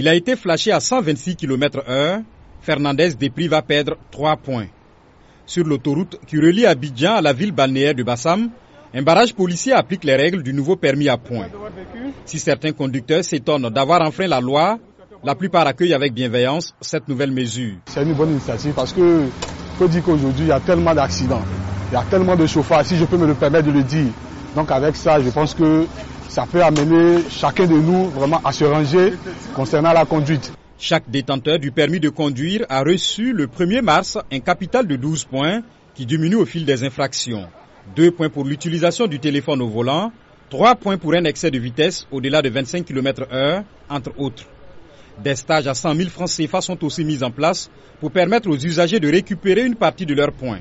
Il a été flashé à 126 km heure. Fernandez Despris va perdre 3 points. Sur l'autoroute qui relie Abidjan à la ville balnéaire de Bassam, un barrage policier applique les règles du nouveau permis à points. Si certains conducteurs s'étonnent d'avoir enfreint la loi, la plupart accueillent avec bienveillance cette nouvelle mesure. C'est une bonne initiative parce que faut dire qu'aujourd'hui il y a tellement d'accidents, il y a tellement de chauffeurs, si je peux me le permettre de le dire. Donc avec ça, je pense que ça peut amener chacun de nous vraiment à se ranger concernant la conduite. Chaque détenteur du permis de conduire a reçu le 1er mars un capital de 12 points qui diminue au fil des infractions. 2 points pour l'utilisation du téléphone au volant, 3 points pour un excès de vitesse au-delà de 25 km heure, entre autres. Des stages à 100 000 francs CFA sont aussi mis en place pour permettre aux usagers de récupérer une partie de leurs points.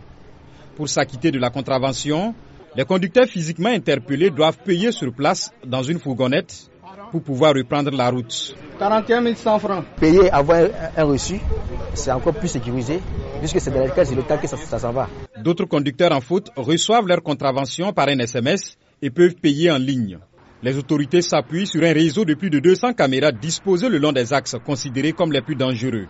Pour s'acquitter de la contravention, les conducteurs physiquement interpellés doivent payer sur place dans une fourgonnette pour pouvoir reprendre la route. 41 100 francs. Payer, avoir un reçu, c'est encore plus sécurisé, puisque c'est dans le cas de l'État que ça, ça s'en va. D'autres conducteurs en faute reçoivent leur contravention par un SMS et peuvent payer en ligne. Les autorités s'appuient sur un réseau de plus de 200 caméras disposées le long des axes considérés comme les plus dangereux.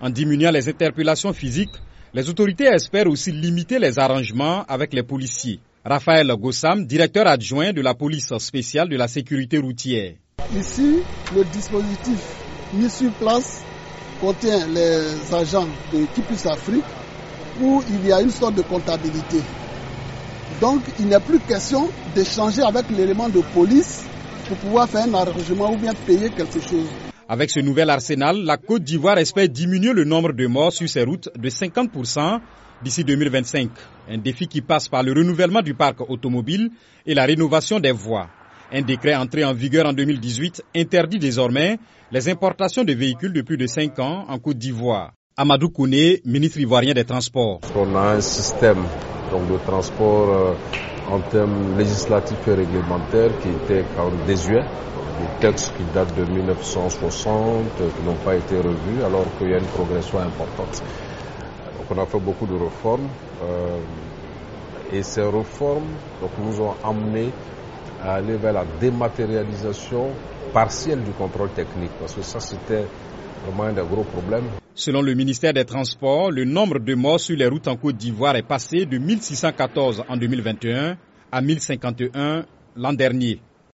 En diminuant les interpellations physiques, les autorités espèrent aussi limiter les arrangements avec les policiers. Raphaël Gossam, directeur adjoint de la police spéciale de la sécurité routière. Ici, le dispositif mis sur place contient les agents de Kipus Afrique où il y a une sorte de comptabilité. Donc, il n'est plus question d'échanger avec l'élément de police pour pouvoir faire un arrangement ou bien payer quelque chose. Avec ce nouvel arsenal, la Côte d'Ivoire espère diminuer le nombre de morts sur ses routes de 50% d'ici 2025. Un défi qui passe par le renouvellement du parc automobile et la rénovation des voies. Un décret entré en vigueur en 2018 interdit désormais les importations de véhicules de plus de 5 ans en Côte d'Ivoire. Amadou Kouné, ministre ivoirien des Transports. On a un système de transport euh, en termes législatifs et réglementaires qui était quand même désuet. Des textes qui datent de 1960, qui n'ont pas été revus, alors qu'il y a une progression importante. Donc on a fait beaucoup de réformes. Euh, et ces réformes donc, nous ont amené à aller vers la dématérialisation partielle du contrôle technique, parce que ça c'était vraiment un des gros problèmes. Selon le ministère des Transports, le nombre de morts sur les routes en Côte d'Ivoire est passé de 1614 en 2021 à 1051 l'an dernier.